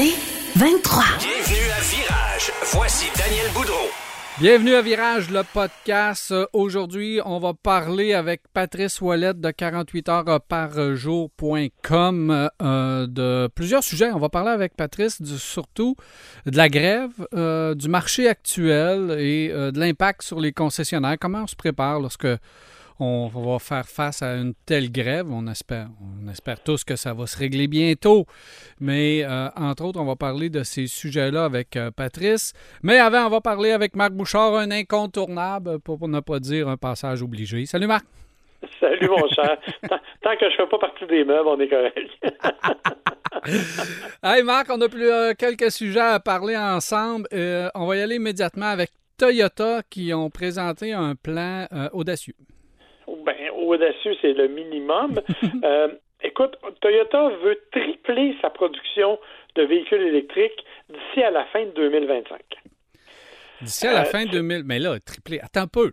C'est 23. Bienvenue à Virage. Voici Daniel Boudreau. Bienvenue à Virage, le podcast. Euh, Aujourd'hui, on va parler avec Patrice Wallet de 48 heures par jour.com euh, de plusieurs sujets. On va parler avec Patrice du- surtout de la grève, euh, du marché actuel et euh, de l'impact sur les concessionnaires. Comment on se prépare lorsque on va faire face à une telle grève. On espère, on espère tous que ça va se régler bientôt. Mais euh, entre autres, on va parler de ces sujets-là avec euh, Patrice. Mais avant, on va parler avec Marc Bouchard, un incontournable, pour, pour ne pas dire un passage obligé. Salut Marc. Salut, mon cher. Tant, tant que je fais pas partie des meubles, on est correct. Hey Marc, on a plus euh, quelques sujets à parler ensemble. On va y aller immédiatement avec Toyota qui ont présenté un plan audacieux. Audacieux, c'est le minimum. Euh, écoute, Toyota veut tripler sa production de véhicules électriques d'ici à la fin de 2025. D'ici à la Euh, fin de 2000. Mais là, triplé. Attends un peu.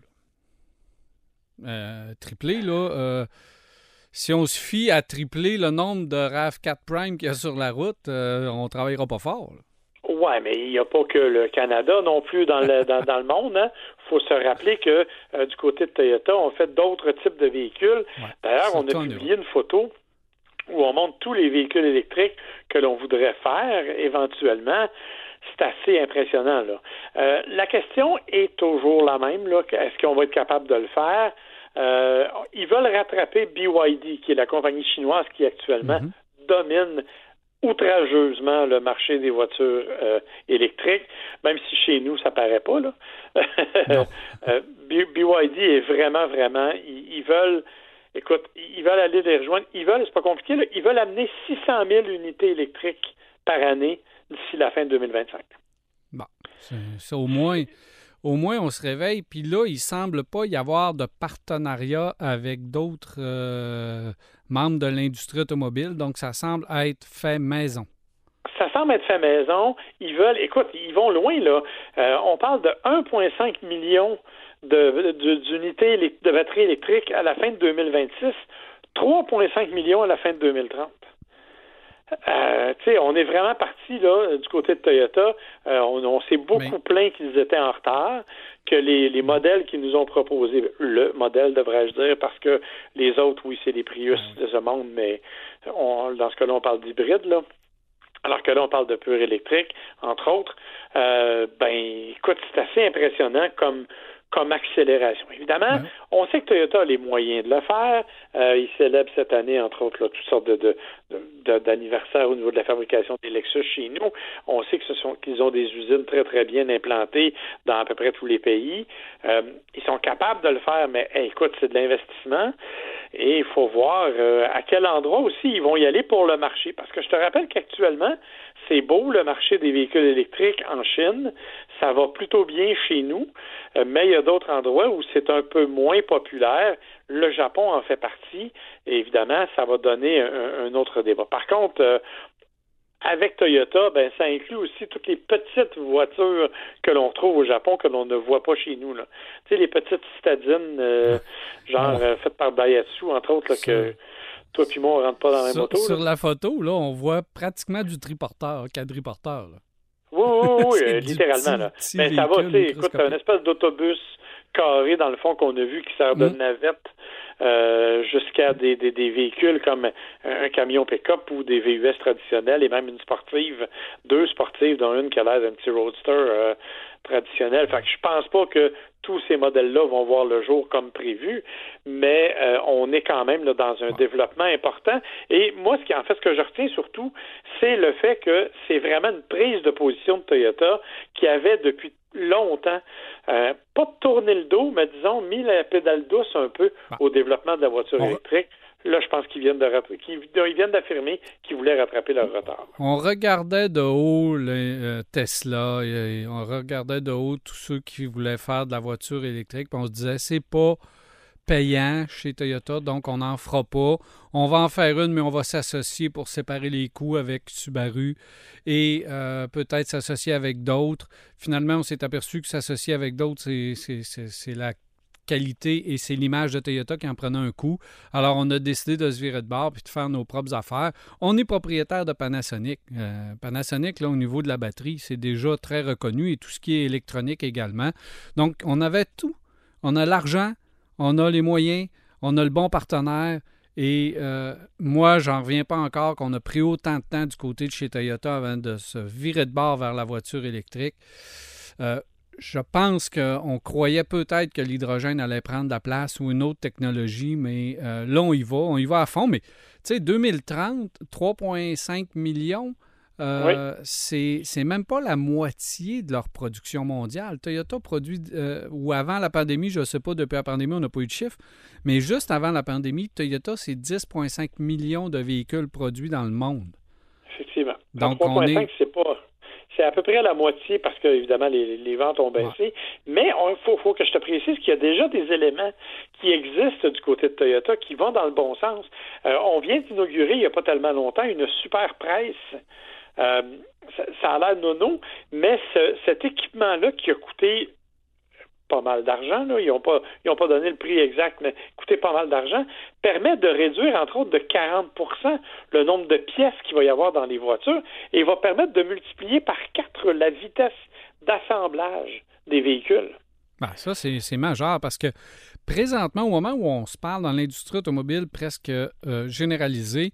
Euh, triplé, là. euh, si on se fie à tripler le nombre de RAV4 Prime qu'il y a sur la route, on travaillera pas fort. là. Ouais, mais il n'y a pas que le Canada non plus dans le, dans, dans le monde. Il faut se rappeler que euh, du côté de Toyota, on fait d'autres types de véhicules. D'ailleurs, on a publié une photo où on montre tous les véhicules électriques que l'on voudrait faire éventuellement. C'est assez impressionnant. Là. Euh, la question est toujours la même. Là. Est-ce qu'on va être capable de le faire? Euh, ils veulent rattraper BYD, qui est la compagnie chinoise qui actuellement domine outrageusement le marché des voitures euh, électriques, même si chez nous, ça paraît pas. Là. Euh, BYD est vraiment, vraiment, ils, ils veulent, écoute, ils veulent aller les rejoindre. Ils veulent, c'est pas compliqué, là, ils veulent amener 600 000 unités électriques par année d'ici la fin de 2025. Bon, c'est au moins, au moins on se réveille. Puis là, il semble pas y avoir de partenariat avec d'autres euh, membres de l'industrie automobile. Donc, ça semble être fait maison. ça semble être fait maison. Ils veulent, écoute, ils vont loin, là. Euh, on parle de 1,5 million de- de- d'unités élec- de batteries électriques à la fin de 2026, 3,5 millions à la fin de 2030. Euh, tu sais, on est vraiment parti là du côté de Toyota. Euh, on on s'est beaucoup Mais- plaint qu'ils étaient en retard, que les, les modèles qu'ils nous ont proposés, le modèle devrais-je dire, parce que les autres, oui, c'est les Prius de ce monde, mais on, dans ce cas-là, on parle d'hybride là. Alors que là, on parle de pur électrique, entre autres. Euh, ben, écoute, c'est assez impressionnant comme comme accélération. Évidemment, Ouais. on sait que Toyota a les moyens de le faire. Euh, ils célèbrent cette année, entre autres, là, toutes sortes de, d'anniversaires au niveau de la fabrication des Lexus chez nous. On sait que ce sont qu'ils ont des usines très très bien implantées dans à peu près tous les pays. Euh, ils sont capables de le faire, mais hey, écoute, c'est de l'investissement et il faut voir euh, à quel endroit aussi ils vont y aller pour le marché. Parce que je te rappelle qu'actuellement, c'est beau le marché des véhicules électriques en Chine, ça va plutôt bien chez nous, euh, mais il y a d'autres endroits où c'est un peu moins populaire. Le Japon en fait partie. Et évidemment, ça va donner un, un autre débat. Par contre, euh, avec Toyota, ben ça inclut aussi toutes les petites voitures que l'on trouve au Japon que l'on ne voit pas chez nous. Là. Tu sais, les petites citadines, euh, genre euh, faites par Daihatsu, entre autres, là, que toi puis moi, on rentre pas dans la même Sur, moto. là. sur la photo, là, on voit pratiquement du triporteur, quadriporteur. là. Oui, oui, oui, euh, littéralement. petit- là. Mais ça va, tu sais, écoute, une espèce d'autobus carré, dans le fond, qu'on a vu qui sert de Mm. navette euh, jusqu'à des, des, des véhicules comme un, un camion pick-up ou des VUS traditionnels et même une sportive, deux sportives, dont une qui a l'air d'un petit roadster euh, traditionnel. Fait que je pense pas que tous ces modèles-là vont voir le jour comme prévu, mais euh, on est quand même là, dans un développement important. Et moi, ce qui en fait, ce que je retiens surtout, c'est le fait que c'est vraiment une prise de position de Toyota qui avait depuis longtemps, euh, pas tourné le dos, mais disons, mis la pédale douce un peu au développement de la voiture électrique. Là, je pense qu'ils viennent de viennent d'affirmer qu'ils voulaient rattraper leur retard. On regardait de haut les euh, Tesla, et on regardait de haut tous ceux qui voulaient faire de la voiture électrique, puis on se disait c'est pas payant chez Toyota, donc on n'en fera pas. On va en faire une, mais on va s'associer pour séparer les coûts avec Subaru et euh, peut-être s'associer avec d'autres. Finalement, on s'est aperçu que s'associer avec d'autres, c'est la qualité et c'est l'image de Toyota qui en prenait un coup. Alors, on a décidé de se virer de bord puis de faire nos propres affaires. On est propriétaire de Panasonic. Euh, Panasonic, là, au niveau de la batterie, c'est déjà très reconnu et tout ce qui est électronique également. Donc, on avait tout. On a l'argent, on a les moyens, on a le bon partenaire. Et euh, moi, j'en reviens pas encore qu'on a pris autant de temps du côté de chez Toyota avant de se virer de bord vers la voiture électrique. Euh, je pense qu'on croyait peut-être que l'hydrogène allait prendre la place ou une autre technologie, mais euh, là, on y va, on y va à fond. Mais tu sais, 2030, 3,5 millions, euh, c'est même pas la moitié de leur production mondiale. Toyota produit, euh, ou avant la pandémie, je ne sais pas, depuis la pandémie, on n'a pas eu de chiffre, mais juste avant la pandémie, Toyota, c'est 10,5 millions de véhicules produits dans le monde. Effectivement. Donc, on est... c'est pas c'est à peu près la moitié parce que, évidemment, les, ventes ont baissé. Mais il faut, que je te précise qu'il y a déjà des éléments qui existent du côté de Toyota qui vont dans le bon sens. Euh, on vient d'inaugurer, il n'y a pas tellement longtemps, une super presse. Euh, ça, a l'air nono, mais cet équipement-là qui a coûté pas mal d'argent, là. ils n'ont pas, ont pas donné le prix exact, mais coûter pas mal d'argent, permet de réduire, entre autres, de 40% le nombre de pièces qu'il va y avoir dans les voitures et va permettre de multiplier par quatre la vitesse d'assemblage des véhicules. Ben, ça, c'est majeur parce que présentement, au moment où on se parle dans l'industrie automobile presque euh, généralisée,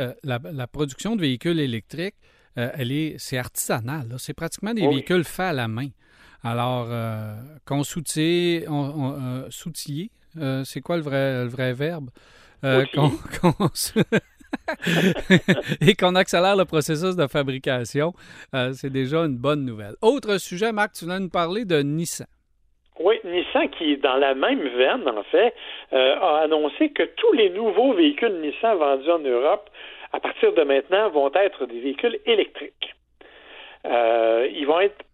euh, la, production de véhicules électriques, euh, elle est, c'est artisanal. C'est pratiquement des véhicules faits à la main. Alors, euh, qu'on soutille, on, euh, euh, c'est quoi le vrai, le vrai verbe? et qu'on accélère le processus de fabrication, c'est déjà une bonne nouvelle. Autre sujet, Marc, tu viens nous parler de Nissan. Oui, Nissan, qui dans la même veine, en fait, a annoncé que tous les nouveaux véhicules Nissan vendus en Europe, à partir de maintenant, vont être des véhicules électriques. ils vont être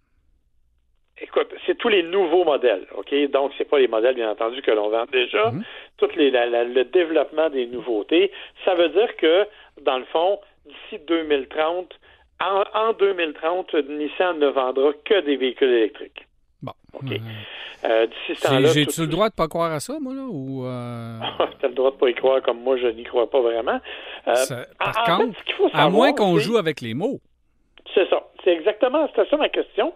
écoute, c'est tous les nouveaux modèles, OK? Donc, c'est pas les modèles, bien entendu, que l'on vend déjà. Mhm. Tout les, le développement des nouveautés. Ça veut dire que, dans le fond, d'ici 2030, en, 2030, Nissan ne vendra que des véhicules électriques. Bon. OK. Euh, d'ici ce temps-là. J'ai-tu le droit de pas croire à ça, moi, là? Ou, euh... tu as le droit de pas y croire comme moi, je n'y crois pas vraiment. Euh, par contre, à moins qu'on joue avec les mots. C'est ça. C'est exactement ça ma question.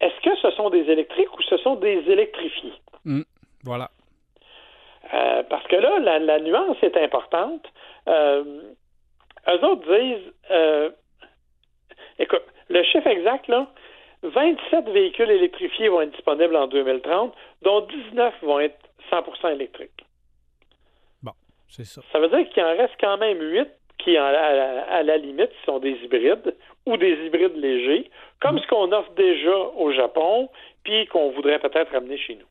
Est-ce que ce sont des électriques ou ce sont des électrifiés? Hmm. voilà. Euh, parce que là, la, nuance est importante. Euh, eux autres disent, euh, écoute, le chiffre exact, là, 27 véhicules électrifiés vont être disponibles en 2030, dont 19 vont être 100% électriques. Bon, c'est ça. Ça veut dire qu'il en reste quand même 8 qui, à la limite, sont des hybrides ou des hybrides légers, comme ce qu'on offre déjà au Japon, puis qu'on voudrait peut-être ramener chez nous.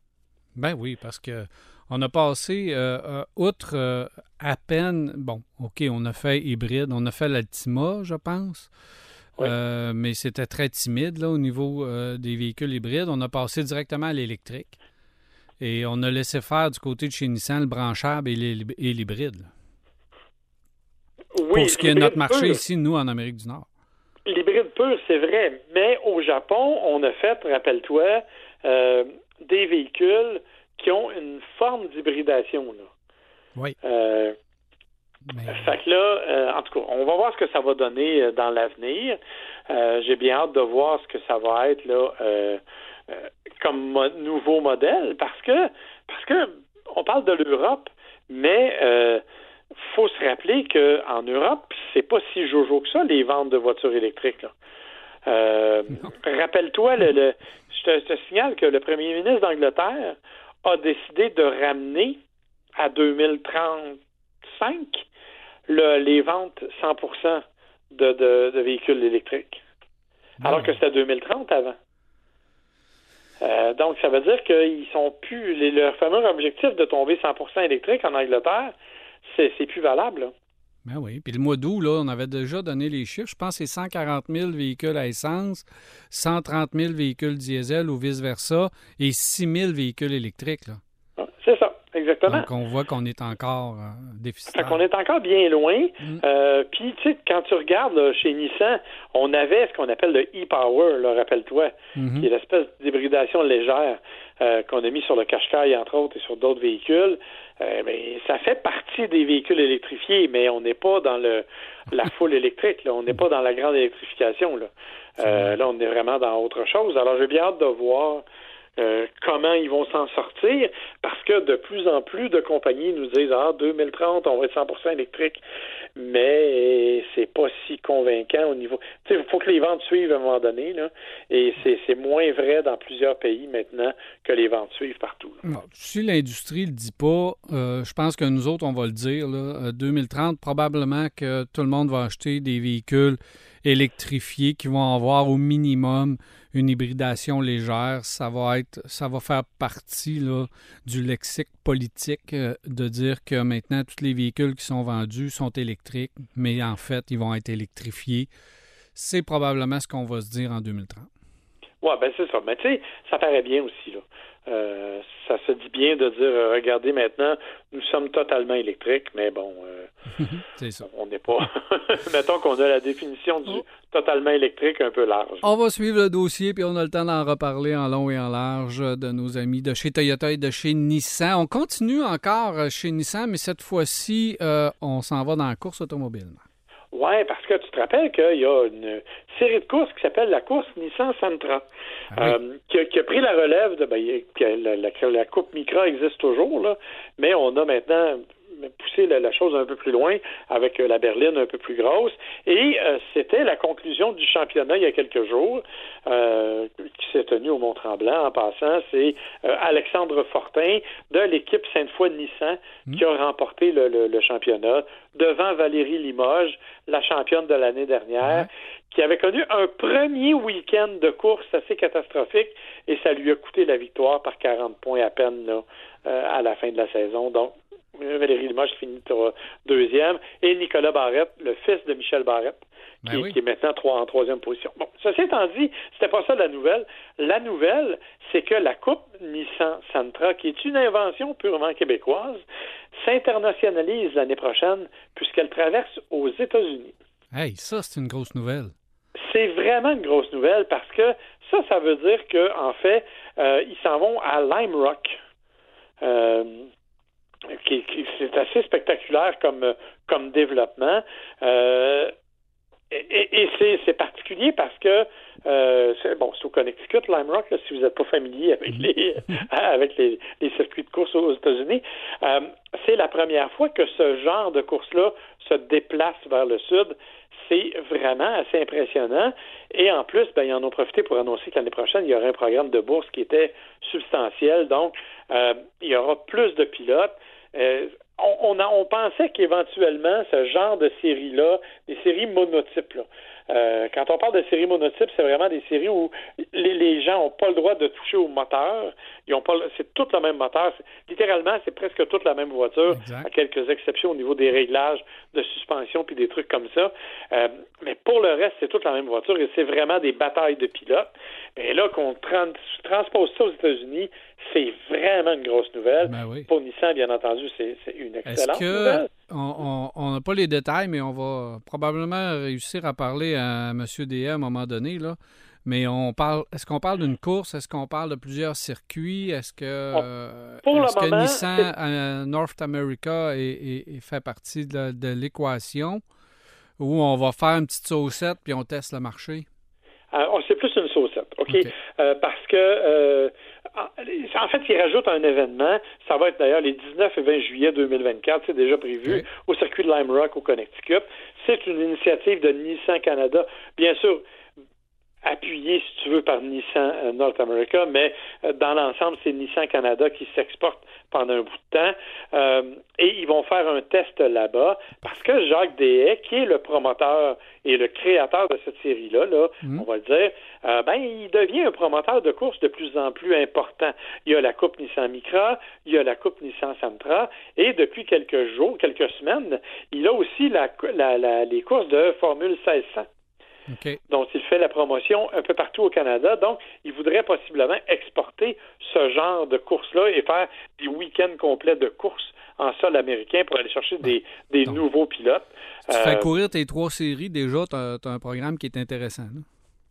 Ben oui, parce que on a passé, euh, euh, outre euh, à peine, bon, OK, on a fait hybride, on a fait l'Altima, je pense, mais c'était très timide là, au niveau des véhicules hybrides. On a passé directement à l'électrique et on a laissé faire du côté de chez Nissan le branchable et l'hybride. Oui, Pour ce qui est notre marché ici, nous, en Amérique du Nord. L'hybride pur, c'est vrai, mais au Japon, on a fait, rappelle-toi, euh, des véhicules qui ont une forme d'hybridation. Oui. Euh, Fait que là, euh, en tout cas, on va voir ce que ça va donner euh, dans l'avenir. J'ai bien hâte de voir ce que ça va être là comme nouveau modèle, parce que parce que on parle de l'Europe, mais faut se rappeler qu'en Europe, c'est pas si jojo que ça, les ventes de voitures électriques. Euh, rappelle-toi, le, je, te, signale que le premier ministre d'Angleterre a décidé de ramener à 2035 les ventes 100% de, de, véhicules électriques. Alors que c'était 2030 avant. Euh, donc, ça veut dire qu'ils sont plus. leur fameux objectif de tomber 100% électrique en Angleterre, c'est plus valable. Là. Ben oui. Puis le mois d'août, là, on avait déjà donné les chiffres. Je pense que c'est 140 000 véhicules à essence, 130 000 véhicules diesel ou vice-versa et 6 000 véhicules électriques. Ça. Exactement. Donc, on voit qu'on est encore euh, déficitaire. qu'on est encore bien loin. Mm. Euh, puis, tu sais, quand tu regardes chez Nissan, on avait ce qu'on appelle le e-Power, rappelle-toi, mm-hmm. qui est l'espèce d'hybridation légère euh, qu'on a mis sur le Qashqai, entre autres, et sur d'autres véhicules. Euh, ben, ça fait partie des véhicules électrifiés, mais on n'est pas dans le la foule électrique. Là. On n'est pas dans la grande électrification. Là. Là, on est vraiment dans autre chose. Alors, j'ai bien hâte de voir euh, comment ils vont s'en sortir, parce que de plus en plus de compagnies nous disent Ah, 2030, on va être 100% électrique, mais c'est pas si convaincant au niveau. Tu sais, il faut que les ventes suivent à un moment donné, là, et c'est moins vrai dans plusieurs pays maintenant que les ventes suivent partout. si l'industrie le dit pas, euh, je pense que nous autres, on va le dire. Là, 2030, euh, probablement que tout le monde va acheter des véhicules électrifiés qui vont avoir au minimum une hybridation légère, ça va être, ça va faire partie là, du lexique politique euh, de dire que maintenant tous les véhicules qui sont vendus sont électriques, mais en fait ils vont être électrifiés. C'est probablement ce qu'on va se dire en 2030. Oui, ben c'est ça. Mais tu sais, ça paraît bien aussi. Là. Euh, ça se dit bien de dire, euh, regardez maintenant, nous sommes totalement électriques, mais bon, euh, on n'est pas. Mettons qu'on a la définition du oh. totalement électrique un peu large. On va suivre le dossier, puis on a le temps d'en reparler en long et en large de nos amis de chez Toyota et de chez Nissan. On continue encore chez Nissan, mais cette fois-ci, on s'en va dans la course automobile. Oui, parce que tu te rappelles qu'il y a une série de courses qui s'appelle la course Nissan Sentra, ah euh, qui, a, pris la relève de ben, la, la, la, Coupe Micra existe toujours, là, mais on a maintenant pousser la, chose un peu plus loin avec euh, la berline un peu plus grosse. Et euh, c'était la conclusion du championnat il y a quelques jours euh, qui s'est tenu au Mont-Tremblant. En passant, c'est Alexandre Fortin de l'équipe Sainte-Foy-Nissan mmh. qui a remporté le, championnat devant Valérie Limoges, la championne de l'année dernière, qui avait connu un premier week-end de course assez catastrophique et ça lui a coûté la victoire par 40 points à peine là, à la fin de la saison. Donc, Valérie Limoges finit deuxième, et Nicolas Barrette, le fils de Michel Barrette, qui, ben est maintenant en troisième position. Bon, ceci étant dit, c'était pas ça la nouvelle. La nouvelle, c'est que la Coupe Nissan Sentra, qui est une invention purement québécoise, s'internationalise l'année prochaine puisqu'elle traverse aux États-Unis. Hey, ça, c'est une grosse nouvelle. C'est vraiment une grosse nouvelle parce que ça, ça veut dire qu'en en fait, euh, ils s'en vont à Lime Rock. Euh, c'est assez spectaculaire comme, comme développement. Euh, et, c'est particulier parce que euh, c'est bon, c'est au Connecticut, Lime Rock, si vous n'êtes pas familier avec mhm. les avec les, circuits de course aux États-Unis. Euh, c'est la première fois que ce genre de course-là se déplace vers le sud. C'est vraiment assez impressionnant. Et en plus, ben, ils en ont profité pour annoncer que l'année prochaine, il y aura un programme de bourse qui était substantiel. Donc, il y aura plus de pilotes. Euh, on, on, pensait qu'éventuellement, ce genre de série-là, des séries monotypes, là, euh, quand on parle de séries monotypes, c'est vraiment des séries où les, gens n'ont pas le droit de toucher au moteur. Ils ont pas, c'est tout le même moteur. Littéralement, c'est presque toute la même voiture, à quelques exceptions au niveau des réglages de suspension puis des trucs comme ça. Euh, mais pour le reste, c'est toute la même voiture et c'est vraiment des batailles de pilotes. Et là, qu'on transpose ça aux États-Unis, c'est vraiment une grosse nouvelle. Ben pour Nissan, bien entendu, c'est, une excellente nouvelle. On n'a pas les détails, mais on va probablement réussir à parler à M. DM à un moment donné. Là. Mais on parle. Est-ce qu'on parle d'une course? Est-ce qu'on parle de plusieurs circuits? Est-ce que, euh, que Nissan euh, North America est, fait partie de, l'équation? Ou on va faire une petite saucette puis on teste le marché? Euh, c'est plus une saucette, OK? parce que en fait, ils rajoutent un événement. Ça va être d'ailleurs les 19 et 20 juillet 2024. C'est déjà prévu au circuit de Lime Rock au Connecticut. C'est une initiative de Nissan Canada. Bien sûr, appuyé, si tu veux, par Nissan euh, North America, mais euh, dans l'ensemble, c'est Nissan Canada qui s'exporte pendant un bout de temps. Euh, et ils vont faire un test là-bas parce que Jacques Dehaye, qui est le promoteur et le créateur de cette série-là, là, Mhm. on va le dire, euh, ben, il devient un promoteur de courses de plus en plus important. Il y a la Coupe Nissan Micra, il y a la Coupe Nissan Sentra, et depuis quelques jours, quelques semaines, il a aussi la, la- la- les courses de Formule 1600 OK. dont il fait la promotion un peu partout au Canada. Donc, il voudrait possiblement exporter ce genre de courses-là et faire des week-ends complets de courses en sol américain pour aller chercher des, des Donc, nouveaux pilotes. Tu Euh, fais courir tes trois séries, déjà, tu as, un programme qui est intéressant. là.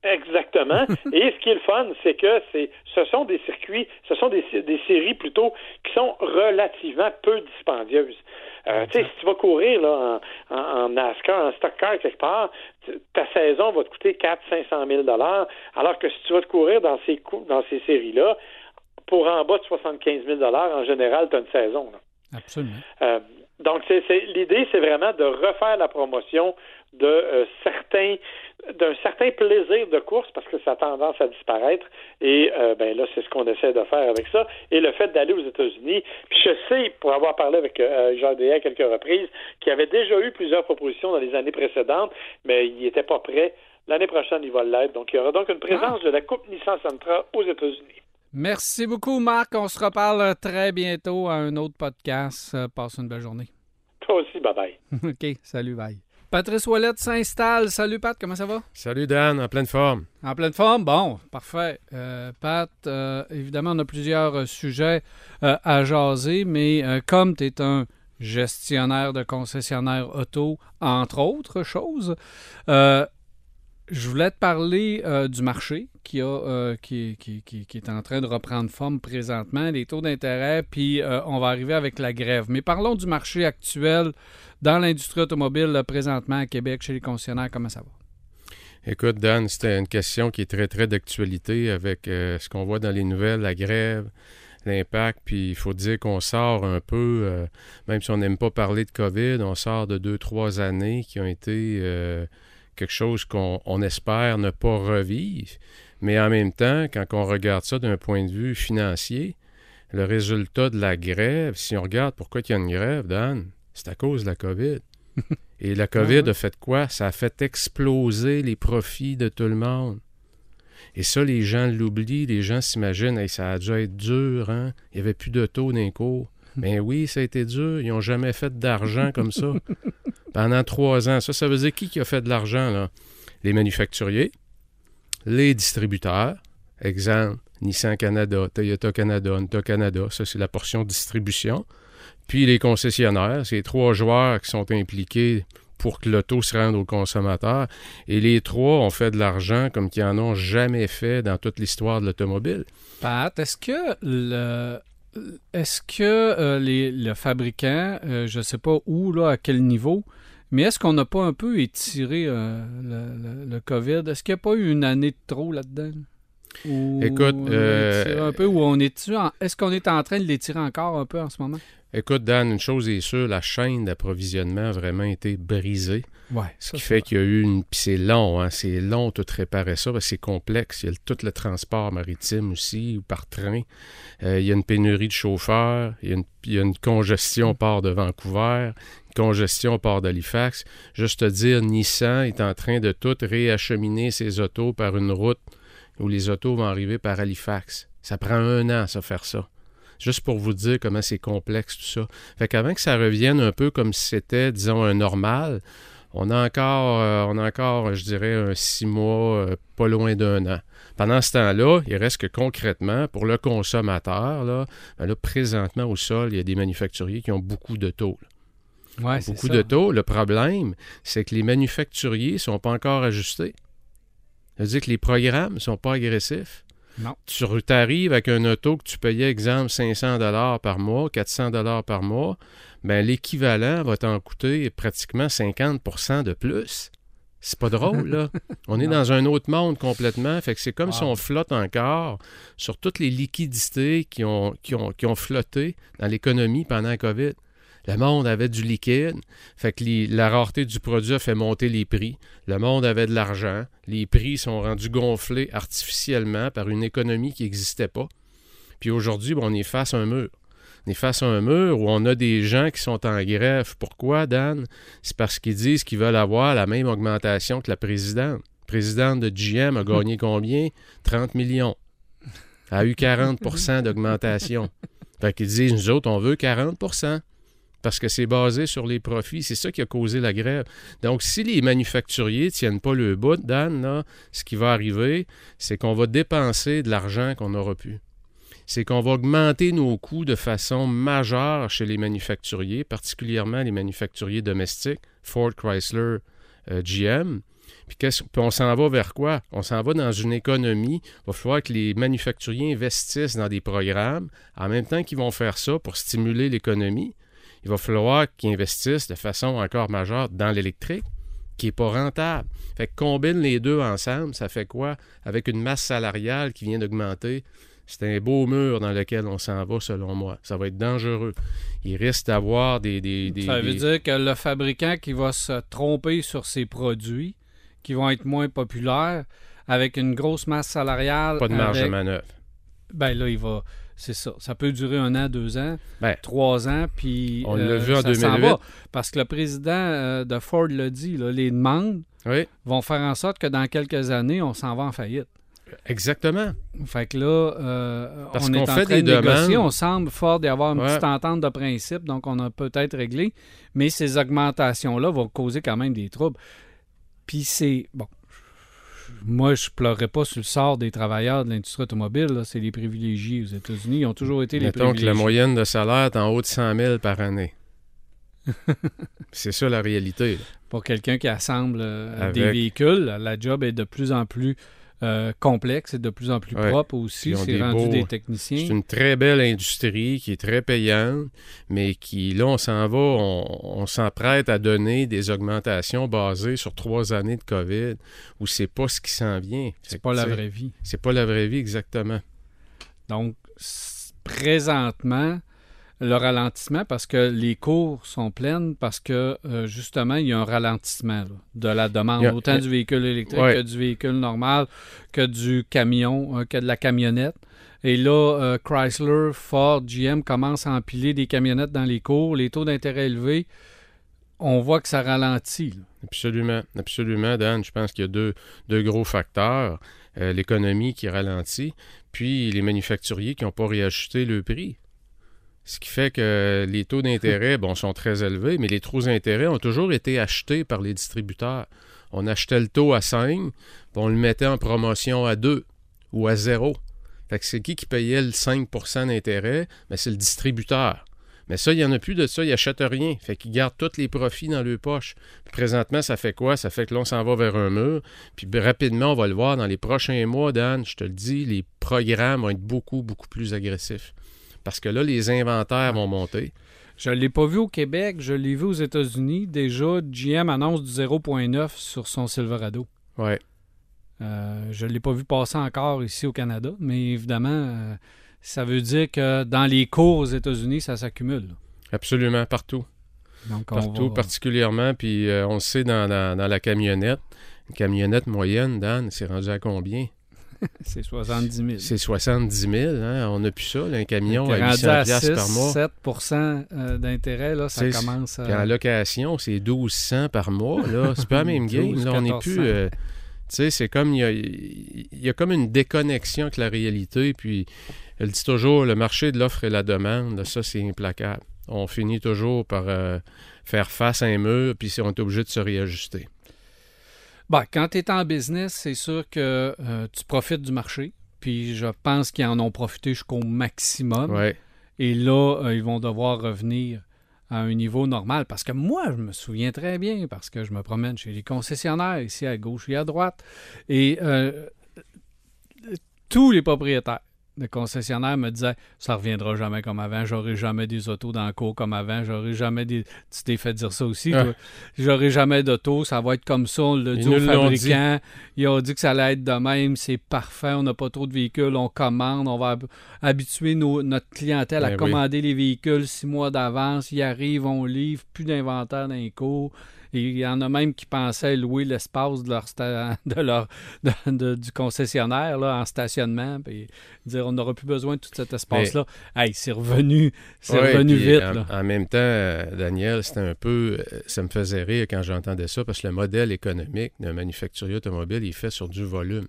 Exactement. Et ce qui est le fun, c'est que c'est, ce sont des circuits, ce sont des, des séries plutôt qui sont relativement peu dispendieuses. Euh, tu sais, si tu vas courir là, en, en, en NASCAR, en stock car quelque part, ta saison va te coûter 400-500 000 dollars, alors que si tu vas te courir dans ces dans ces séries-là, pour en bas de 75 000 dollars, en général, tu as une saison. là. Absolument. Euh, donc, c'est, l'idée, c'est vraiment de refaire la promotion de euh, certains d'un certain plaisir de course parce que ça a tendance à disparaître. Et euh, ben là c'est ce qu'on essaie de faire avec ça. Et le fait d'aller aux États-Unis. Puis je sais pour avoir parlé avec euh, Jean Déa à quelques reprises qu'il avait déjà eu plusieurs propositions dans les années précédentes mais il n'était pas prêt. L'année prochaine il va l'être. Donc il y aura donc une présence de la Coupe Nissan Sentra aux États-Unis Merci beaucoup, Marc. On se reparle très bientôt à un autre podcast. Euh, Passe une belle journée. toi aussi bye bye OK. Salut, bye. Patrice Ouellette s'installe. Salut, Pat. Comment ça va? Salut Dan, en pleine forme. En pleine forme? Bon, parfait. Euh, Pat, euh, évidemment, on a plusieurs euh, sujets euh, à jaser, mais euh, comme tu es un gestionnaire de concessionnaire auto, entre autres choses, euh, je voulais te parler euh, du marché euh, qui, est en train de reprendre forme présentement, les taux d'intérêt, puis euh, on va arriver avec la grève. Mais parlons du marché actuel dans l'industrie automobile présentement à Québec, chez les concessionnaires. Comment ça va? Écoute, Dan, c'était une question qui est très, très d'actualité avec ce qu'on voit dans les nouvelles, la grève, l'impact. Puis il faut dire qu'on sort un peu, même si on n'aime pas parler de COVID, on sort de deux, trois années qui ont été quelque chose qu'on on espère ne pas revivre. Mais en même temps, quand on regarde ça d'un point de vue financier, le résultat de la grève, si on regarde pourquoi il y a une grève, Dan, c'est à cause de la COVID. Et la COVID ouais. a fait quoi? Ça a fait exploser les profits de tout le monde. Et ça, les gens l'oublient, les gens s'imaginent, Hey, ça a dû être dur, hein? Il n'y avait plus d'auto dans les cours. Ben oui, ça a été dur. Ils n'ont jamais fait d'argent comme ça. Pendant trois ans. Ça, ça veut dire qui a fait de l'argent, là? Les manufacturiers, les distributeurs, exemple, Nissan Canada, Toyota Canada, Honda Canada, ça c'est la portion distribution. Puis les concessionnaires, c'est trois joueurs qui sont impliqués pour que l'auto se rende au consommateur. Et les trois ont fait de l'argent comme qu'ils en ont jamais fait dans toute l'histoire de l'automobile. Pat, est-ce que le est-ce que euh, les, le fabricant, euh, je ne sais pas où, là, à quel niveau, mais est-ce qu'on n'a pas un peu étiré euh, le, le- le COVID? Est-ce qu'il n'y a pas eu une année de trop là-dedans? Ou Écoute, on euh, un peu, ou on est est-ce qu'on est en train de l'étirer encore un peu en ce moment? Écoute, Dan, une chose est sûre, la chaîne d'approvisionnement a vraiment été brisée. Ouais. Ce qui fait qu'il y a eu une. Puis c'est long, hein, c'est long tout réparer ça, parce que c'est complexe. Il y a le- tout le transport maritime aussi, ou par train. Euh, il y a une pénurie de chauffeurs, il y a une, il y a une congestion au port de Vancouver, une congestion au port d'Halifax. Juste te dire, Nissan est en train de tout réacheminer ses autos par une route où les autos vont arriver par Halifax. Ça prend un an, ça, faire ça. Juste pour vous dire comment c'est complexe tout ça. Fait qu'avant que ça revienne un peu comme si c'était, disons, un normal, on a encore, euh, on a encore, je dirais, un six mois, euh, pas loin d'un an. Pendant ce temps-là, il reste que concrètement, pour le consommateur, là, ben là, présentement au sol, il y a des manufacturiers qui ont beaucoup de taux. Ouais, beaucoup ça. de taux. Le problème, c'est que les manufacturiers ne sont pas encore ajustés. Ça veut dire que les programmes ne sont pas agressifs. Non. Tu arrives avec un auto que tu payais, exemple, 500 dollars par mois, 400 dollars par mois, ben l'équivalent va t'en coûter pratiquement 50% de plus. C'est pas drôle, là. On est dans un autre monde complètement. Fait que c'est comme si Wow. on flotte encore sur toutes les liquidités qui ont, qui ont, qui ont flotté dans l'économie pendant la COVID. Le monde avait du liquide. Fait que les- la rareté du produit a fait monter les prix. Le monde avait de l'argent. Les prix sont rendus gonflés artificiellement par une économie qui n'existait pas. Puis aujourd'hui, ben, on est face à un mur. On est face à un mur où on a des gens qui sont en grève. Pourquoi, Dan? C'est parce qu'ils disent qu'ils veulent avoir la même augmentation que la présidente. La présidente de GM a gagné combien? 30 millions. Elle a eu 40% d'augmentation. Fait qu'ils disent, nous autres, on veut 40 parce que c'est basé sur les profits. C'est ça qui a causé la grève. Donc, si les manufacturiers ne tiennent pas le bout, Dan, ce qui va arriver, c'est qu'on va dépenser de l'argent qu'on n'aura plus. C'est qu'on va augmenter nos coûts de façon majeure chez les manufacturiers, particulièrement les manufacturiers domestiques, Ford, Chrysler, euh, GM. Puis, puis on s'en va vers quoi? On s'en va dans une économie. Il va falloir que les manufacturiers investissent dans des programmes. En même temps qu'ils vont faire ça pour stimuler l'économie, il va falloir qu'ils investissent de façon encore majeure dans l'électrique, qui n'est pas rentable. Fait que combine les deux ensemble, ça fait quoi? Avec une masse salariale qui vient d'augmenter, c'est un beau mur dans lequel on s'en va, selon moi. Ça va être dangereux. Il risque d'avoir des... des, des- Ça veut des- dire que le fabricant qui va se tromper sur ses produits, qui vont être moins populaires, avec une grosse masse salariale. Pas de marge avec- de manœuvre. Ben là, il va. C'est ça. Ça peut durer un an, deux ans, Ben, trois ans, puis. On l'a euh, vu en ça s'en 2008. va. Parce que le président euh, de Ford l'a dit, là, les demandes oui, vont faire en sorte que dans quelques années, on s'en va en faillite. exactement. Fait que là, euh, Parce on est en fait train des de négocier. demandes. On semble fort d'y avoir une Ouais. petite entente de principe, donc on a peut-être réglé. Mais ces augmentations-là vont causer quand même des troubles. Puis c'est... Bon, moi, je pleurerais pas sur le sort des travailleurs de l'industrie automobile. C'est les privilégiés aux États-Unis. Ils ont toujours été les Mettons privilégiés. la moyenne de salaire est en haut de 100 000 par année. c'est ça la réalité. là. Pour quelqu'un qui assemble euh, Avec- des véhicules, la job est de plus en plus euh, complexe et de plus en plus Ouais. propre aussi. C'est des rendu beaux- des C'est techniciens. une très belle industrie qui est très payante, mais qui, là, on s'en va, on, on s'emprête à donner des augmentations basées sur trois années de COVID, où c'est pas ce qui s'en vient. C'est pas la vraie vie. C'est pas la vraie vie, exactement. Donc, présentement, le ralentissement, parce que les cours sont pleines, parce que euh, justement, il y a un ralentissement là, de la demande, a- autant du véhicule électrique Ouais. que du véhicule normal, que du camion, euh, que de la camionnette. Et là, euh, Chrysler, Ford, GM commencent à empiler des camionnettes dans les cours, les taux d'intérêt élevés. On voit que ça ralentit. là. Absolument, absolument, Dan. Je pense qu'il y a deux, deux gros facteurs. Euh, L'économie qui ralentit, puis les manufacturiers qui n'ont pas réajusté le prix. Ce qui fait que les taux d'intérêt, sont très élevés, mais les taux d'intérêt ont toujours été achetés par les distributeurs. On achetait le taux à 5, puis on le mettait en promotion à 2 ou à 0. Fait que c'est qui qui payait le 5% d'intérêt? Ben, c'est le distributeur. Mais ça, il n'y en a plus de ça, ils n'achètent rien. Fait qu'ils gardent tous les profits dans leur poche. Puis présentement, ça fait quoi? Ça fait que là, on s'en va vers un mur. Puis rapidement, on va le voir dans les prochains mois, Dan, je te le dis, les programmes vont être beaucoup, beaucoup plus agressifs. Parce que là, les inventaires vont monter. Je ne l'ai pas vu au Québec, je l'ai vu aux États-Unis. Déjà, GM annonce du 0.9 sur son Silverado. Ouais. Euh, je ne l'ai pas vu passer encore ici au Canada, mais évidemment, euh, ça veut dire que dans les cours aux États-Unis, ça s'accumule. Absolument, partout. Donc, Partout, va- particulièrement. Puis euh, on le sait dans, dans- dans la camionnette. Une camionnette moyenne, Dan, c'est rendu à combien? c'est 70 000. C'est 70 000. Hein? On n'a plus ça, là, un camion à rendu 800 à piastres 6, par mois. 7 euh, d'intérêt, là, ça C'est- commence à... Puis en location, c'est 1200 par mois. Là. C'est pas la même game. 12, Là, on n'est plus. 1400. euh, tu sais, c'est comme. Il y, a, il y a comme une déconnexion avec la réalité. Puis, elle dit toujours le marché de l'offre et la demande, là, ça, c'est implacable. On finit toujours par euh, faire face à un mur, puis on est obligé de se réajuster. Ben, quand tu es en business, c'est sûr que euh, tu profites du marché. Puis je pense qu'ils en ont profité jusqu'au maximum. Ouais. Et là, euh, ils vont devoir revenir à un niveau normal. Parce que moi, je me souviens très bien, parce que je me promène chez les concessionnaires, ici à gauche et à droite. Et euh, tous les propriétaires le concessionnaire me disait ça reviendra jamais comme avant, j'aurai jamais des autos dans le cours comme avant, j'aurai jamais des. Tu t'es fait dire ça aussi, Ah. J'aurai jamais d'auto, ça va être comme ça, on l'a dit aux fabricants. Ils ont dit que ça allait être de même, c'est parfait, on n'a pas trop de véhicules, on commande, on va hab- habituer nos- notre clientèle à Ben oui. commander les véhicules six mois d'avance, ils arrivent, on livre, plus d'inventaire dans les cours. Il y en a même qui pensaient louer l'espace de leur, sta- de leur de- de- du concessionnaire là, en stationnement, puis dire on n'aura plus besoin de tout cet espace-là. Hey, c'est revenu, c'est Ouais, revenu vite. En, là. en même temps, euh, Daniel, c'était un peu. euh, Ça me faisait rire quand j'entendais ça parce que le modèle économique d'un manufacturier automobile il est fait sur du volume.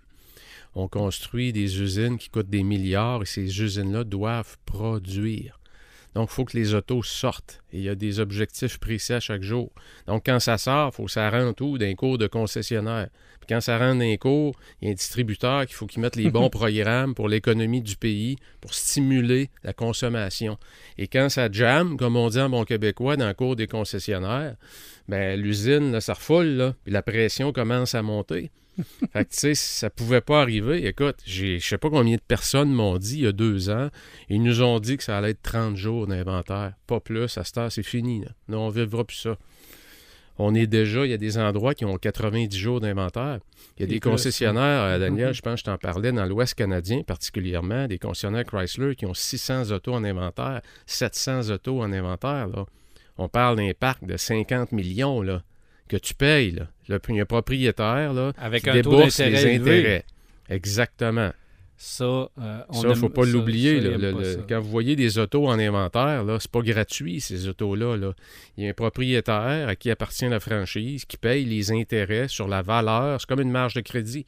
On construit des usines qui coûtent des milliards et ces usines-là doivent produire. Donc, il faut que les autos sortent. Et il y a des objectifs précis à chaque jour. Donc, quand ça sort, il faut que ça rentre où? D'un cours de concessionnaire. Puis quand ça rentre dans les cours, il y a un distributeur qu'il faut qu'il mette les bons programmes pour l'économie du pays, pour stimuler la consommation. Et quand ça jamme, comme on dit en bon québécois, dans le cours des concessionnaires, ben, l'usine, ça refoule, là, puis la pression commence à monter. fait que, tu sais, ça pouvait pas arriver. Écoute, j'ai, je sais pas combien de personnes m'ont dit il y a deux ans, ils nous ont dit que ça allait être 30 jours d'inventaire. Pas plus, à cette heure, c'est fini. Là. Non, on vivra plus ça. On est déjà, il y a des endroits qui ont 90 jours d'inventaire. Il y a Et des plus, concessionnaires, euh, Daniel, Mhm. je pense que je t'en parlais, dans l'Ouest canadien particulièrement, des concessionnaires Chrysler qui ont 600 autos en inventaire, 700 autos en inventaire. Là. On parle d'un parc de 50 millions là, que tu payes. Là. Le, il y a un propriétaire là, Avec qui un taux les élevé. intérêts. Exactement. Ça, euh, on Ça, il ne aime- faut pas l'oublier. quand vous voyez des autos en inventaire, là, c'est pas gratuit, ces autos-là. là. Il y a un propriétaire à qui appartient la franchise qui paye les intérêts sur la valeur. C'est comme une marge de crédit.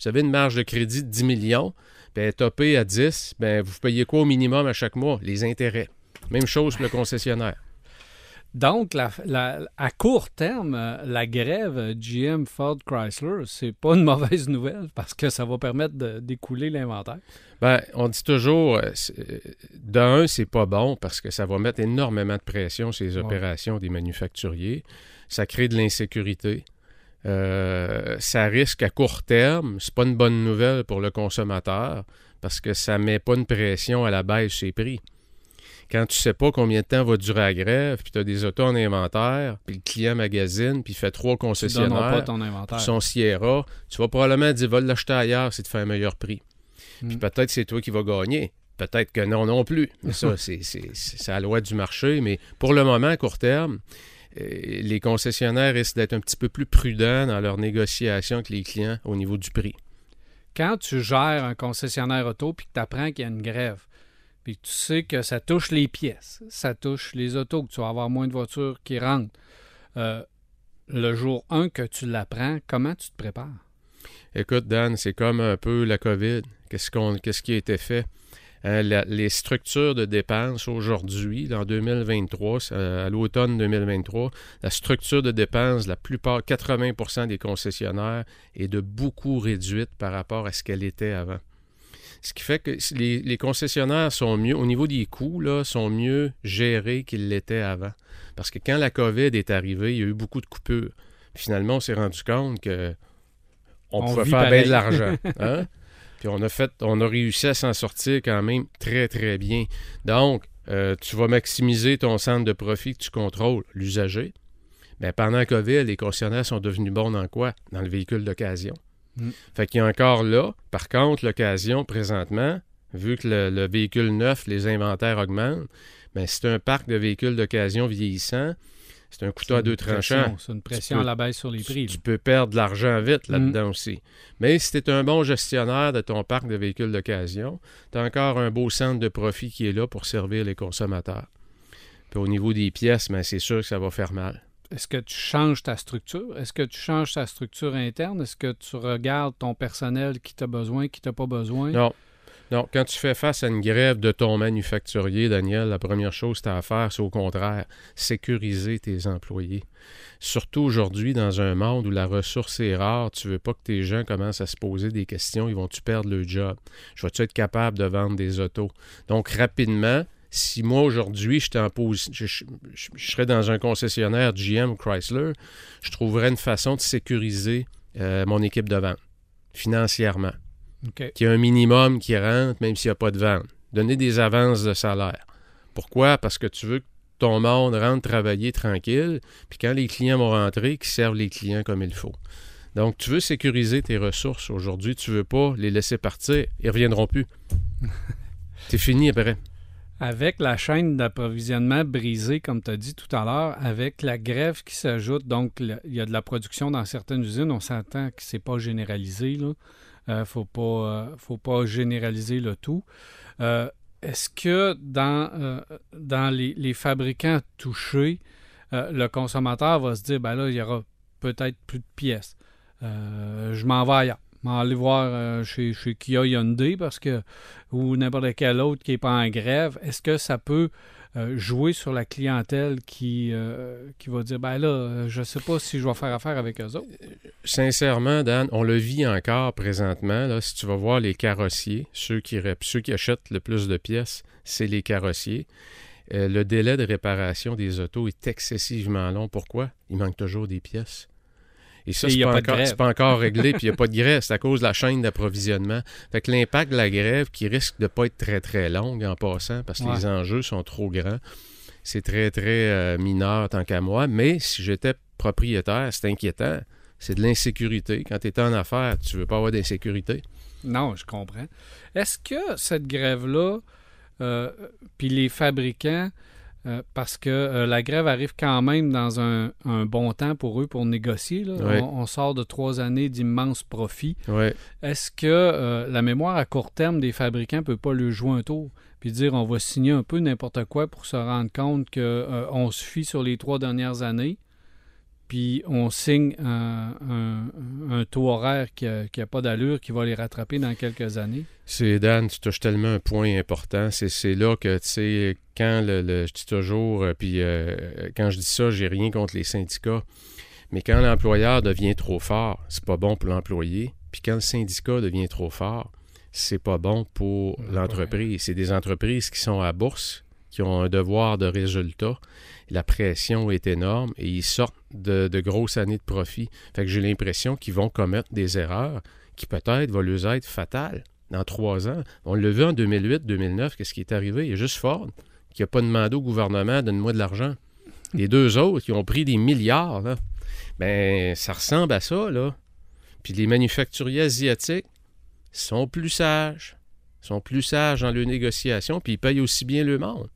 Vous avez une marge de crédit de 10 millions, ben, topé à 10, ben, vous payez quoi au minimum à chaque mois? Les intérêts. Même chose pour le concessionnaire. Donc, la- la- à court terme, euh, la grève euh, GM Ford Chrysler, c'est pas une mauvaise nouvelle parce que ça va permettre de- d'écouler l'inventaire. Ben, on dit toujours, euh, d'un, c'est pas bon parce que ça va mettre énormément de pression sur les Ouais. opérations des manufacturiers. Ça crée de l'insécurité. Euh, ça risque à court terme, c'est pas une bonne nouvelle pour le consommateur parce que ça met pas une pression à la baisse ses prix. Quand tu sais pas combien de temps va durer la grève, puis tu as des autos en inventaire, puis le client magasine, puis il fait trois Tu concessionnaires, pas ton inventaire. son Sierra, tu vas probablement dire va l'acheter ailleurs, c'est de faire un meilleur prix. Puis Mm. peut-être c'est toi qui vas gagner. Peut-être que non non plus. Mais ça, c'est, la loi du marché. Mais pour le moment, à court terme, euh, les concessionnaires risquent d'être un petit peu plus prudents dans leurs négociations avec les clients au niveau du prix. Quand tu gères un concessionnaire auto puis que tu apprends qu'il y a une grève, puis tu sais que ça touche les pièces, ça touche les autos, que tu vas avoir moins de voitures qui rentrent, euh, le jour 1 que tu l'apprends, comment tu te prépares? Écoute, Dan, c'est comme un peu la COVID. Qu'est-ce, qui a été fait? La- les structures de dépenses aujourd'hui, en 2023, c'est, euh, à l'automne 2023, la structure de dépenses, la plupart, 80% des concessionnaires, est de beaucoup réduite par rapport à ce qu'elle était avant. Ce qui fait que les, les concessionnaires sont mieux, au niveau des coûts, là, sont mieux gérés qu'ils l'étaient avant. Parce que quand la COVID est arrivée, il y a eu beaucoup de coupures. Finalement, on s'est rendu compte que on, On pouvait faire bien de l'argent. hein? Puis on a fait, on a réussi à s'en sortir quand même très, très bien. Donc, euh, tu vas maximiser ton centre de profit que tu contrôles, l'usager. Mais pendant la COVID, les concessionnaires sont devenus bons dans quoi? Dans le véhicule d'occasion. Mm. Fait qu'il y a encore là, par contre, l'occasion présentement, vu que le, le véhicule neuf, les inventaires augmentent, ben, c'est un parc de véhicules d'occasion vieillissant. C'est un couteau à deux tranchants. C'est une pression peux- à la baisse sur les prix. Tu, peux perdre de l'argent vite Mm. là-dedans aussi. Mais si tu es un bon gestionnaire de ton parc de véhicules d'occasion, tu as encore un beau centre de profit qui est là pour servir les consommateurs. Puis au niveau des pièces, ben, c'est sûr que ça va faire mal. Est-ce que tu changes ta structure? Est-ce que tu changes ta structure interne? Est-ce que tu regardes ton personnel qui t'a besoin, qui t'a pas besoin? Non. Non, quand tu fais face à une grève de ton manufacturier, Daniel, la première chose que tu as à faire, c'est au contraire, sécuriser tes employés. Surtout aujourd'hui, dans un monde où la ressource est rare, tu veux pas que tes gens commencent à se poser des questions, ils vont-tu perdre le job? Je vais-tu être capable de vendre des autos? Donc, rapidement, si moi, aujourd'hui, j'étais en posi- je, je- je- je serais dans un concessionnaire GM ou Chrysler, je trouverais une façon de sécuriser euh, mon équipe de vente financièrement. OK. qu'il y a un minimum qui rentre, même s'il n'y a pas de vente. Donner des avances de salaire. Pourquoi? Parce que tu veux que ton monde rentre travailler tranquille, puis quand les clients vont rentrer, qu'ils servent les clients comme il faut. Donc, tu veux sécuriser tes ressources aujourd'hui, tu veux pas les laisser partir, ils reviendront plus. C'est fini après. Avec la chaîne d'approvisionnement brisée, comme tu as dit tout à l'heure, avec la grève qui s'ajoute, donc il y a de la production dans certaines usines, on s'entend que c'est pas généralisé. Il ne faut, pas, euh, faut pas généraliser le tout. Euh, Est-ce que dans, euh, les, fabricants touchés, euh, le consommateur va se dire, ben là, il y aura peut-être plus de pièces. Euh, je m'en vais. M'en aller voir euh, chez, chez Kia Hyundai parce que ou n'importe quel autre qui n'est pas en grève, est-ce que ça peut euh, jouer sur la clientèle qui, euh, qui va dire ben là, je sais pas si je vais faire affaire avec eux autres? Sincèrement, Dan, on le vit encore présentement. Là, si tu vas voir les carrossiers, ceux qui, ceux qui achètent le plus de pièces, c'est les carrossiers. Le délai de réparation des autos est excessivement long. Pourquoi? Il manque toujours des pièces. Et ça, c'est pas, pas encore- pas réglé, puis il n'y a pas de grève. C'est à cause de la chaîne d'approvisionnement. Fait que l'impact de la grève, qui risque de ne pas être très, très longue en passant, parce que Ouais. les enjeux sont trop grands, c'est très, très euh, mineur tant qu'à moi. Mais si j'étais propriétaire, c'est inquiétant. C'est de l'insécurité. Quand tu es en affaires, tu veux pas avoir d'insécurité. Non, je comprends. Est-ce que cette grève-là, euh, puis les fabricants, euh, parce que euh, la grève arrive quand même dans un, un bon temps pour eux pour négocier. là. On, on sort de trois années d'immenses profits. Est-ce que euh, la mémoire à court terme des fabricants peut pas lui jouer un tour? Puis dire on va signer un peu n'importe quoi pour se rendre compte que euh, on se fie sur les trois dernières années puis on signe un, un- un taux horaire qui n'a pas d'allure qui va les rattraper dans quelques années. C'est Dan, tu touches tellement un point important. C'est, là que, tu sais, quand le, le- je dis toujours, euh, puis euh, quand je dis ça, j'ai rien contre les syndicats, mais quand l'employeur devient trop fort, c'est pas bon pour l'employé. Puis quand le syndicat devient trop fort, c'est pas bon pour l'entreprise. C'est des entreprises qui sont à bourse, qui ont un devoir de résultat. La pression est énorme et ils sortent de, grosses années de profit. Fait que j'ai l'impression qu'ils vont commettre des erreurs qui peut-être vont leur être fatales dans trois ans. On l'a vu en 2008-2009, qu'est-ce qui est arrivé? Il y a juste Ford qui n'a pas demandé au gouvernement donne-moi de l'argent. Les deux autres qui ont pris des milliards, là, ben ça ressemble à ça, là. Puis les manufacturiers asiatiques sont plus sages, sont plus sages dans leurs négociations, puis ils payent aussi bien le monde.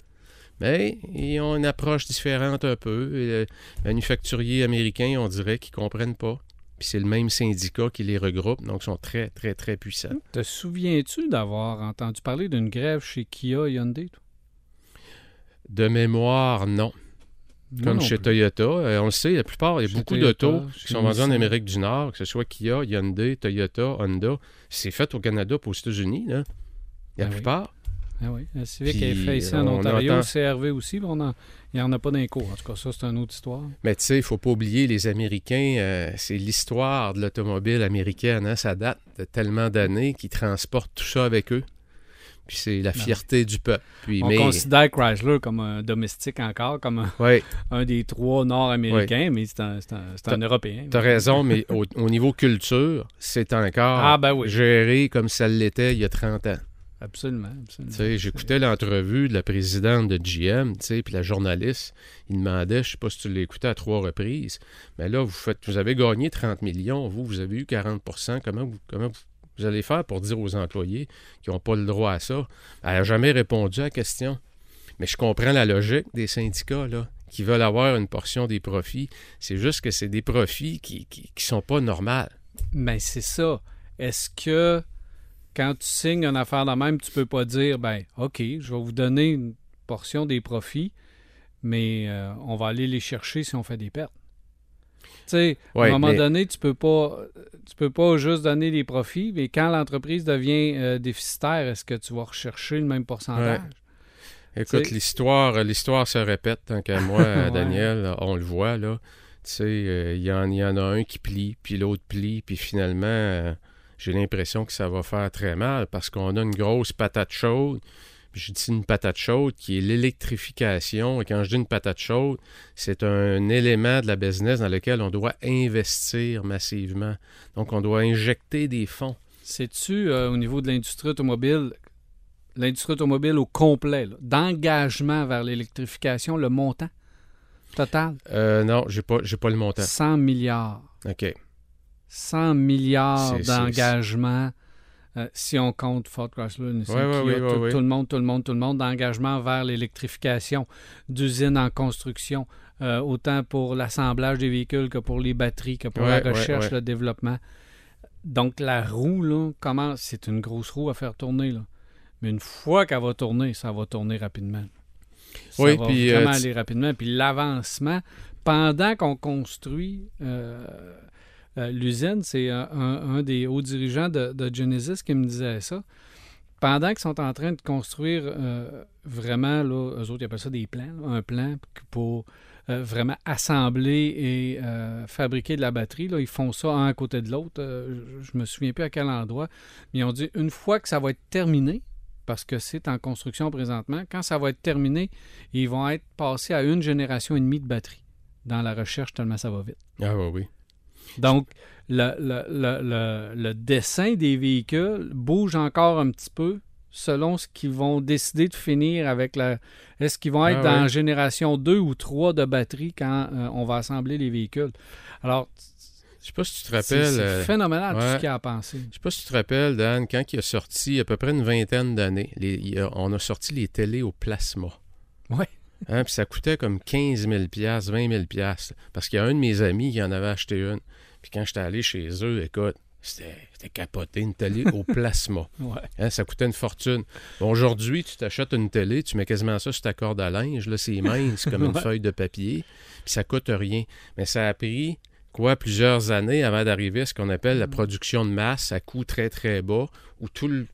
Mais ils ont une approche différente un peu. Les manufacturiers américains, on dirait qu'ils comprennent pas. Puis c'est le même syndicat qui les regroupe, donc ils sont très, très, très puissants. Te souviens-tu d'avoir entendu parler d'une grève chez Kia Hyundai? toi? De mémoire, non. Moi Comme non chez plus. Toyota, euh, on le sait, la plupart, il y a Chez beaucoup d'autos qui sont vendus en. Amérique du Nord, que ce soit Kia, Hyundai, Toyota, Honda. C'est fait au Canada et aux États-Unis, là. La Ah oui. Ah oui, la Civic Puis, est fait ici en on Ontario, entend- CRV aussi, on en- il n'y en a pas d'un cours. En tout cas, ça, c'est une autre histoire. Mais tu sais, il faut pas oublier, les Américains, euh, c'est l'histoire de l'automobile américaine. hein. Ça date de tellement d'années qu'ils transportent tout ça avec eux. Puis c'est la fierté du peuple. Puis, On mais, considère Chrysler comme un domestique encore, comme un, des trois nord-américains, mais c'est un, c'est un- c'est un T'as- Européen. tu as raison, mais au, au niveau culture, c'est encore Ah, ben oui. géré comme ça l'était il y a 30 ans. Absolument, J'écoutais l'entrevue de la présidente de GM, puis la journaliste, il demandait, je sais pas si tu écouté à trois reprises, mais là, vous faites, vous avez gagné 30 millions, vous, vous avez eu 40 comment vous, comment vous, vous allez faire pour dire aux employés qui n'ont pas le droit à ça? Elle n'a jamais répondu à la question. Mais je comprends la logique des syndicats, là, qui veulent avoir une portion des profits. C'est juste que c'est des profits qui, qui sont pas normaux. Mais c'est ça. Est-ce que quand tu signes une affaire de même, tu peux pas dire, ben, OK, je vais vous donner une portion des profits, mais euh, on va aller les chercher si on fait des pertes. Tu sais, à un moment mais- donné, tu peux pas tu peux pas juste donner des profits, mais quand l'entreprise devient euh, déficitaire, est-ce que tu vas rechercher le même pourcentage? Écoute, T'sais- l'histoire, l'histoire se répète tant qu'à moi, euh, Ouais. Daniel, on le voit là. Tu sais, euh, il y, en, il y en a un qui plie, puis l'autre plie, puis finalement, euh, j'ai l'impression que ça va faire très mal parce qu'on a une grosse patate chaude. Je dis une patate chaude qui est l'électrification. Et quand je dis une patate chaude, c'est un élément de la business dans lequel on doit investir massivement. Donc, on doit injecter des fonds. Sais-tu, euh, au niveau de l'industrie automobile, l'industrie automobile au complet, d'engagement vers l'électrification, le montant total? Euh, non, j'ai pas, j'ai pas le montant. 100 milliards. OK. 100 milliards C'est- c'est- d'engagement. euh, si on compte Ford Chrysler, Nissan, Ouais, ouais, Kia, ouais, tout, le monde, tout le monde, tout le monde, d'engagement vers l'électrification d'usines en construction, euh, autant pour l'assemblage des véhicules que pour les batteries, que pour la recherche, le développement. Donc la roue, là, comment c'est une grosse roue à faire tourner, là. Mais une fois qu'elle va tourner, ça va tourner rapidement. Ça Oui, va puis, euh, vraiment aller rapidement. Puis l'avancement, pendant qu'on construit euh, euh, l'usine, c'est un, un- des hauts dirigeants de, Genesis qui me disait ça. Pendant qu'ils sont en train de construire euh, vraiment, là, eux autres, ils appellent ça des plans, un plan pour euh, vraiment assembler et euh, fabriquer de la batterie. Là, ils font ça un à côté de l'autre. Euh, je, je me souviens plus à quel endroit. Mais ils ont dit, une fois que ça va être terminé, parce que c'est en construction présentement, quand ça va être terminé, ils vont être passés à une génération et demie de batterie dans la recherche tellement ça va vite. Ah oui, oui. Donc, le, le- le- le- le dessin des véhicules bouge encore un petit peu selon ce qu'ils vont décider de finir avec la... Est-ce qu'ils vont être Ah dans ouais. génération 2 ou 3 de batterie quand euh, on va assembler les véhicules? Alors, Je sais pas si tu te rappelles. c'est euh, phénoménal tout ce qu'il y a à penser. Je sais pas si tu te rappelles, Dan, quand il a sorti à peu près une vingtaine d'années, on a sorti les télés au plasma. Ouais. Hein, puis ça coûtait comme 15 000 20 000 Parce qu'il y a un de mes amis qui en avait acheté une. Puis quand j'étais allé chez eux, écoute, c'était capoté, une télé au plasma. Ouais. Hein, ça coûtait une fortune. Bon, Aujourd'hui, tu t'achètes une télé, tu mets quasiment ça sur ta corde à linge. Là, c'est mince comme une Ouais. feuille de papier. Puis ça coûte rien. Mais ça a pris, quoi, plusieurs années avant d'arriver à ce qu'on appelle la production de masse à coût très, très bas, où tout le,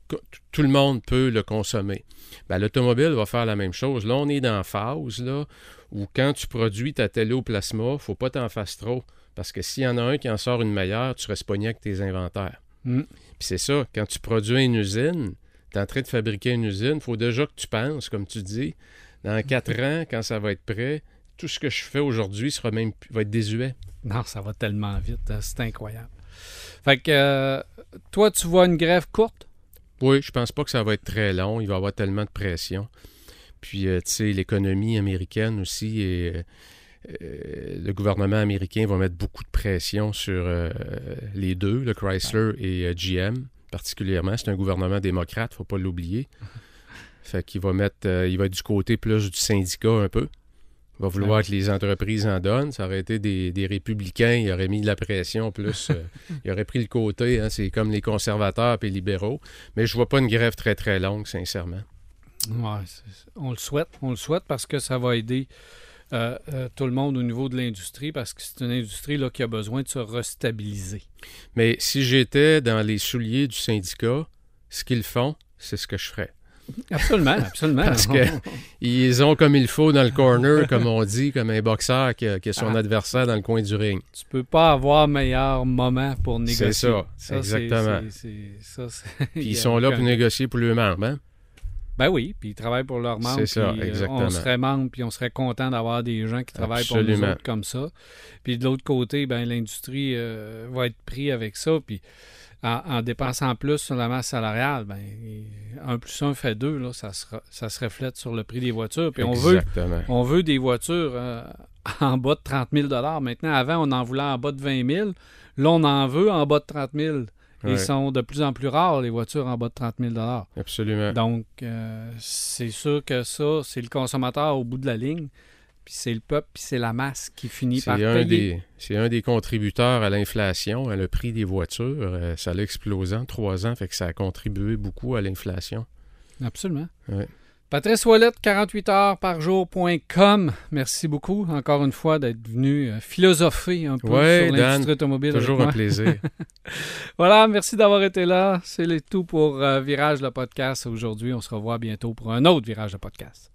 tout le monde peut le consommer. Ben, L'automobile va faire la même chose. Là, on est dans la phase là, où quand tu produis ta télé au plasma, faut pas t'en fasses trop. Parce que s'il y en a un qui en sort une meilleure, tu restes pogné avec tes inventaires. Mm. Puis c'est ça, quand tu produis une usine, tu es en train de fabriquer une usine, il faut déjà que tu penses, comme tu dis, dans quatre ans, quand ça va être prêt, tout ce que je fais aujourd'hui sera même va être désuet. Non, ça va tellement vite, hein, c'est incroyable. Fait que euh, toi, tu vois une grève courte? Oui, je pense pas que ça va être très long. Il va y avoir tellement de pression. Puis, euh, tu sais, l'économie américaine aussi euh, le gouvernement américain va mettre beaucoup de pression sur euh, les deux, le Chrysler et euh, GM particulièrement. C'est un gouvernement démocrate, faut pas l'oublier. Fait qu'il va mettre, euh, il va être du côté plus du syndicat un peu. Il va vouloir que les entreprises en donnent. Ça aurait été des, des républicains, il aurait mis de la pression plus. euh, il aurait pris le côté, hein, c'est comme les conservateurs et les libéraux. Mais je vois pas une grève très très longue, sincèrement. Ouais, on le souhaite. On le souhaite parce que ça va aider euh, euh, tout le monde au niveau de l'industrie parce que c'est une industrie là, qui a besoin de se restabiliser. Mais si j'étais dans les souliers du syndicat, ce qu'ils font, c'est ce que je ferais. Absolument, absolument. Parce que ils ont comme il faut dans le corner, comme on dit, comme un boxeur qui a, qui a son Ah. adversaire dans le coin du ring. tu peux pas avoir meilleur moment pour négocier. C'est ça, exactement. ça, Puis ils sont là pour négocier pour eux-mêmes. Hein? Ben oui, puis ils travaillent pour leurs membres. C'est ça, euh, exactement. on serait membre, puis on serait content d'avoir des gens qui travaillent pour nous autres comme ça. Puis de l'autre côté, ben l'industrie euh, va être pris avec ça, puis en, en dépensant plus sur la masse salariale, ben 1 plus 1 fait 2, là, ça, se reflète sur le prix des voitures. Puis on veut, on veut des voitures euh, en bas de 30 000 Maintenant, avant, on en voulait en bas de 20 000 Là, on en veut en bas de 30 000 Ouais. Ils sont de plus en plus rares, les voitures en bas de 30 000 Absolument. donc, euh, c'est sûr que ça, c'est le consommateur au bout de la ligne, puis c'est le peuple, puis c'est la masse qui finit par un, payer. des, c'est un des contributeurs à l'inflation, à le prix des voitures. Euh, ça a explosé en trois ans, fait que ça a contribué beaucoup à l'inflation. Absolument. Ouais. Patrice Ouellette, 48 heures par jour.com. Merci beaucoup, encore une fois, d'être venu euh, philosopher un peu Ouais, sur l'industrie automobile. Toujours un plaisir. Voilà, merci d'avoir été là. C'est le tout pour euh, Virage le podcast aujourd'hui. On se revoit bientôt pour un autre Virage de podcast.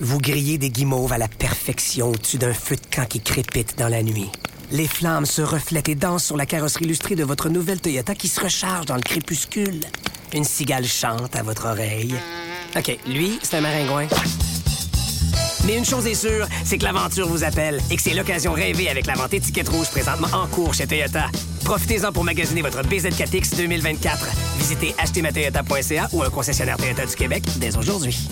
Vous grillez des guimauves à la perfection au-dessus d'un feu de camp qui crépite dans la nuit. Les flammes se reflètent et dansent sur la carrosserie illustrée de votre nouvelle Toyota qui se recharge dans le crépuscule. Une cigale chante à votre oreille. OK, lui, c'est un maringouin. Mais une chose est sûre, c'est que l'aventure vous appelle et que c'est l'occasion rêvée avec la vente étiquette rouge présentement en cours chez Toyota. Profitez-en pour magasiner votre BZ4X 2024. Visitez achetermatoyota.ca ou un concessionnaire Toyota du Québec dès aujourd'hui.